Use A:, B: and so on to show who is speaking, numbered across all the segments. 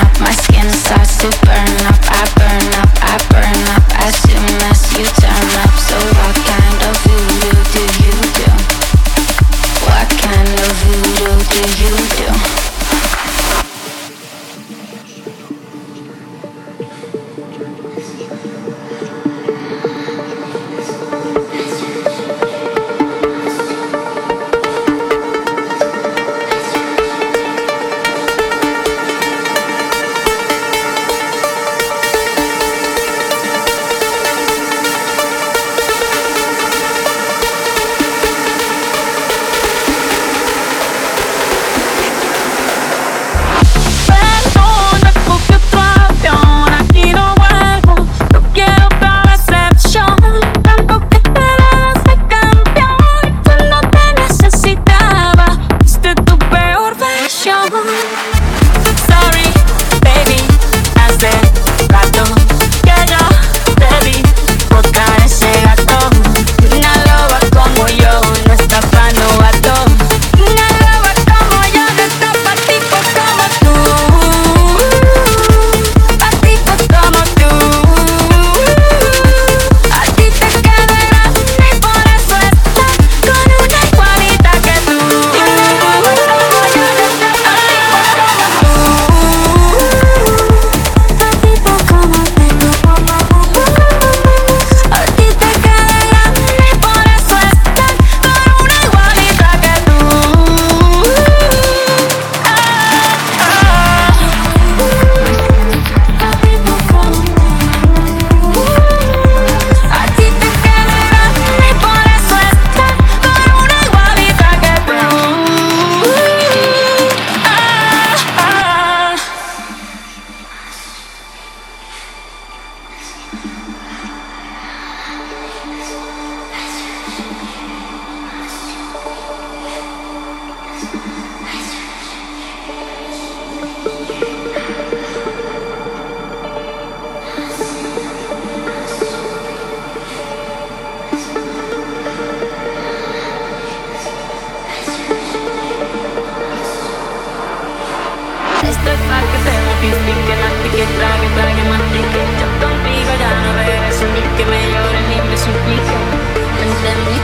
A: up, my skin starts to burn up I burn up, I burn up As soon as you turn up So what kind of voodoo do you do? What kind of voodoo do you do?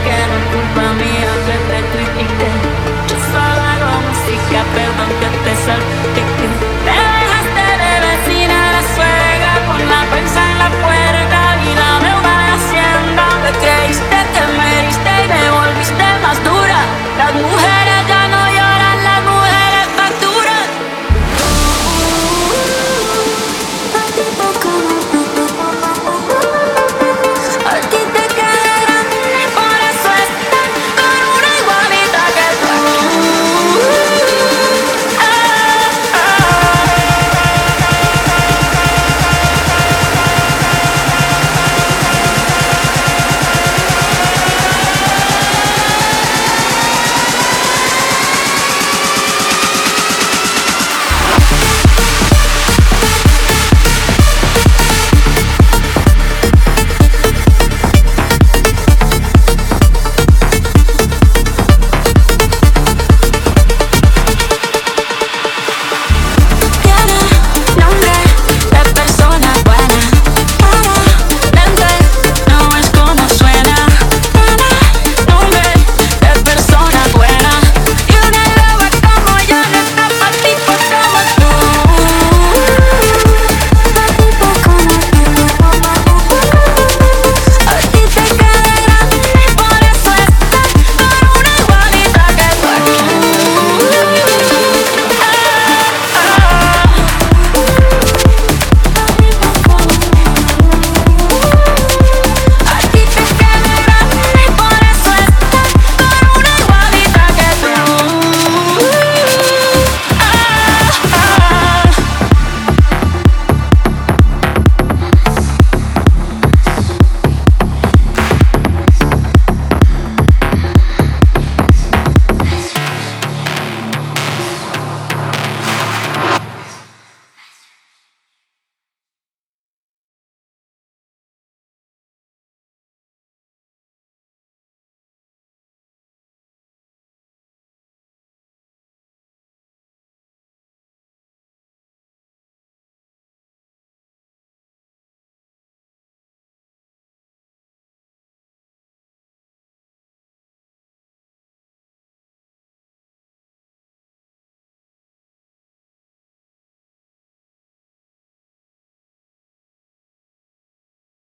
B: Thank you.